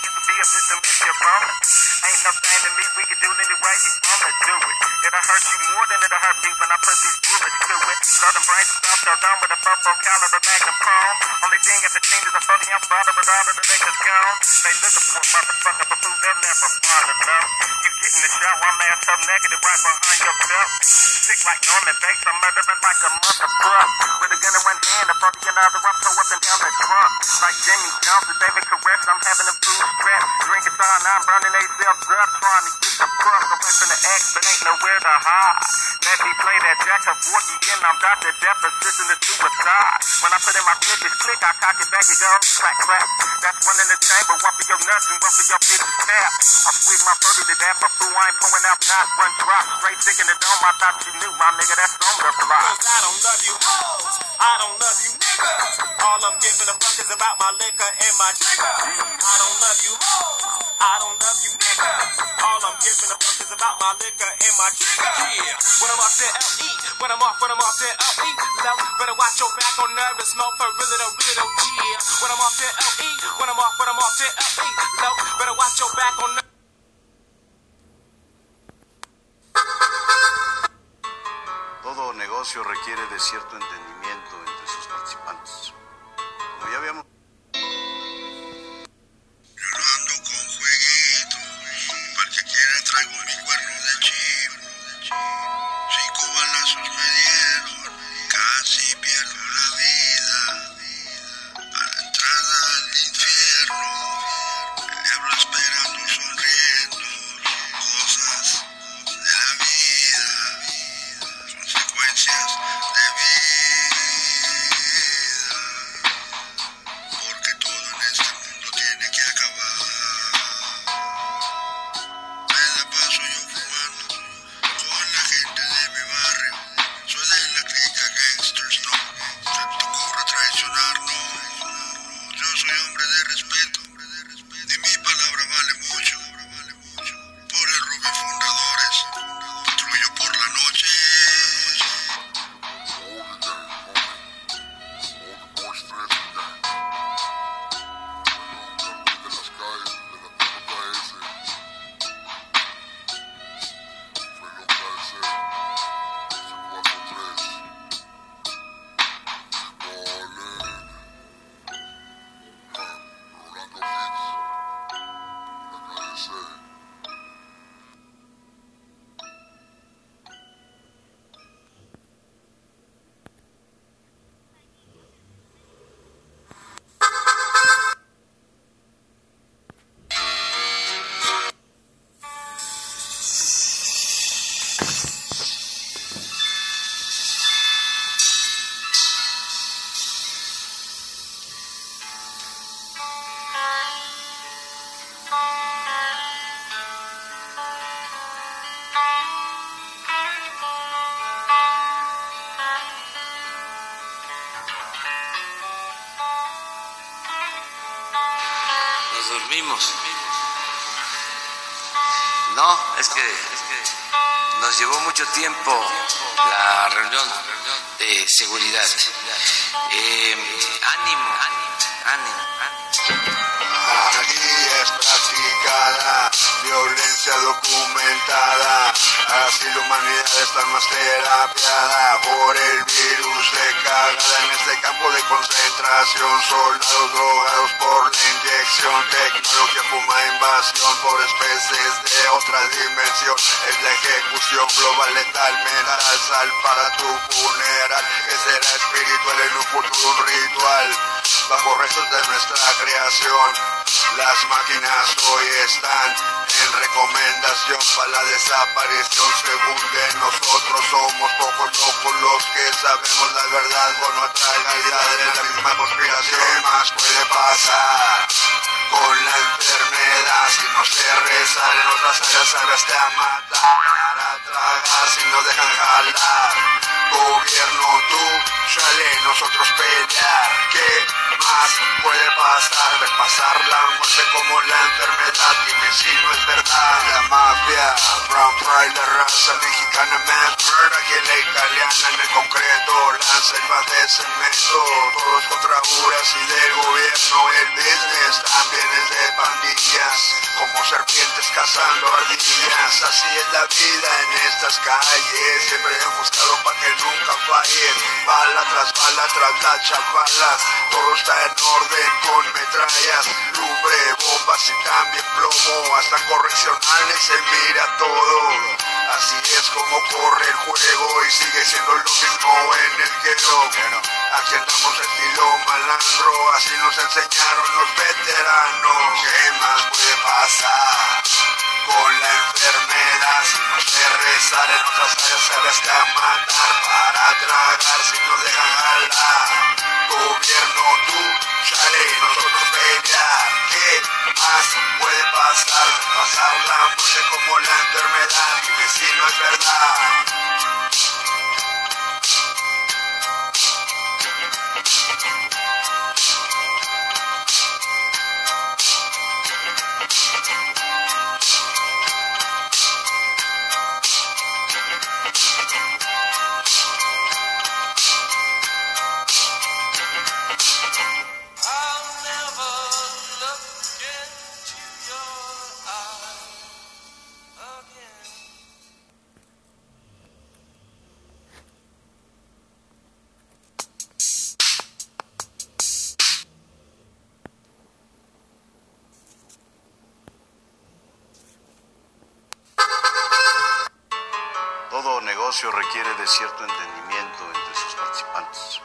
used to be a bitch to miss your bone. Ain't no thing to me, we can do it any way you wanna do it. It'll hurt you more than it'll hurt me when I put these bullets to it. Lord, them brains and stuff, so done with a 4 caliber mag and chrome. Only thing at the scene is a 40 ounce bottle, but all of the niggas gone. They looking for a motherfucker, but food they'll never find enough. You get in the shower, I'm ass so negative right behind your belt. Sick like Norman Bates, I'm murdering like a motherfucker. With a gun in one hand, a 40 in the other, I'm up and down the trunk. Like Jimmy Jones and David Koresh, I'm having them food strapped. Drinking cyanide, burning themselves up, trying to get the crust away from the X, but ain't nowhere to hide. Let me play that jack of 40 and I'm Dr. Death, assisting the suicide. When I put in my clip, it's click, I cock it back, it goes clack, clack. That's one in the chamber, one for your nuts and one for your bitch's tap. I swig my 30 to that, but fool, I ain't pulling out not one drop. Straight stick in the dome, I thought you knew, my nigga, that's on the block. Cause I don't love you hoes, I don't love you niggas. All I'm giving a fuck is about my liquor and my trigger. I don't love you hoes, I don't love you niggas. Giving a fuck is about my liquor and my trigger. Yeah, when I'm off LE, when I'm off, when I'm off LE, love, better watch your back on nervous, smoke for though, really though, yeah. When I'm off that LE, when I'm off, when I'm off LE, love, better watch your back on. Todo negocio requiere de cierto entendimiento entre sus participantes. Como ya habíamos... Dormimos. No, es que, nos llevó mucho tiempo la reunión de seguridad. Eh, ánimo, ánimo, ánimo. Es practicada violencia documentada. Así la humanidad está más terapiada por el virus de cagada en este campo de concentración. Soldados drogados tecnología fuma invasión por especies de otra dimensión. Es la ejecución global letal mental, sal para tu funeral, que será espiritual en un futuro un ritual bajo restos de nuestra creación. Las máquinas hoy están en para la desaparición. Según de nosotros somos pocos locos los que sabemos la verdad con nuestra realidad en la misma conspiración. ¿Qué más puede pasar? Con la enfermedad, si no se reza en otras áreas, sabes te a matar, a tragar si no dejan jalar. Gobierno, tú, sale nosotros pelear. ¿Qué puede pasar? De pasar la muerte como la enfermedad, dime si no es verdad. La mafia, Brown Pride, la raza mexicana, más murder, que la italiana en el concreto, la selva de cemento, todos contra y del gobierno, el business también es de pandillas, como serpientes cazando ardillas, así es la vida en estas calles, siempre enfocado para que nunca falle, bala tras bala tras la chavala, todo está en orden con metrallas, lumbre, bombas y también plomo, hasta correccionales se mira todo. Así es como corre el juego y sigue siendo lo mismo en el guero. Aquí andamos estilo malandro, así nos enseñaron los veteranos. ¿Qué más puede pasar con la enfermedad? Si no sé rezar en otras áreas, sabes que a matar para tragar si nos dejan jalar. Gobierno, tú, chale, nosotros pelear. ¿Qué más puede pasar? Pasar la muerte como la enfermedad. Dime si no es verdad. Todo negocio requiere de cierto entendimiento entre sus participantes.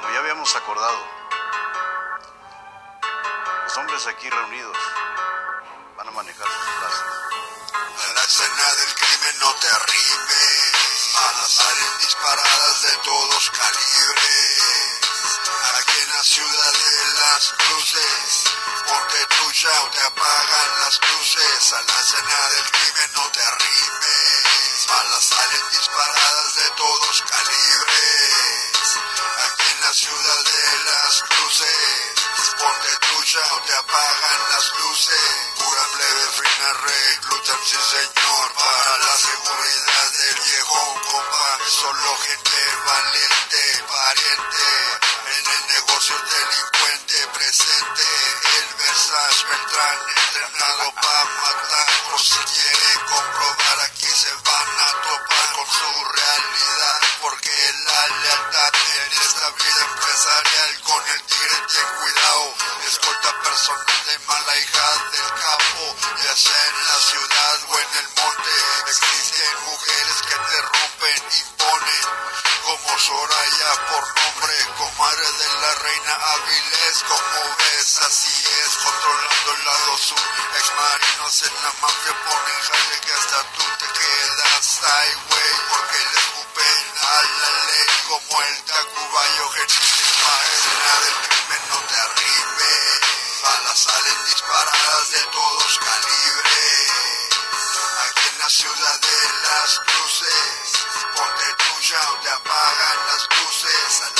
Como ya habíamos acordado, los hombres aquí reunidos van a manejar sus plazas. A la escena del crimen no te arrimes, balas salen disparadas de todos calibres. Aquí en la ciudad de las cruces, ponte trucha o te apagan las luces. A la escena del crimen no te arrimes, balas salen disparadas de todos calibres. Aquí en la ciudad de las cruces, ponte trucha o te apagan las luces. Pura plebe fina reclutan, sí señor, Avilés, como ves, así es, controlando el lado sur. Exmarinos en la mafia ponen jale que hasta tú te quedas ay güey, porque le escupen a la ley como el Tacubayo Genítema, escena del crimen no te arrimes, balas salen disparadas de todos calibres. Aquí en la ciudad de las cruces, ponte tuya o te apagan las luces.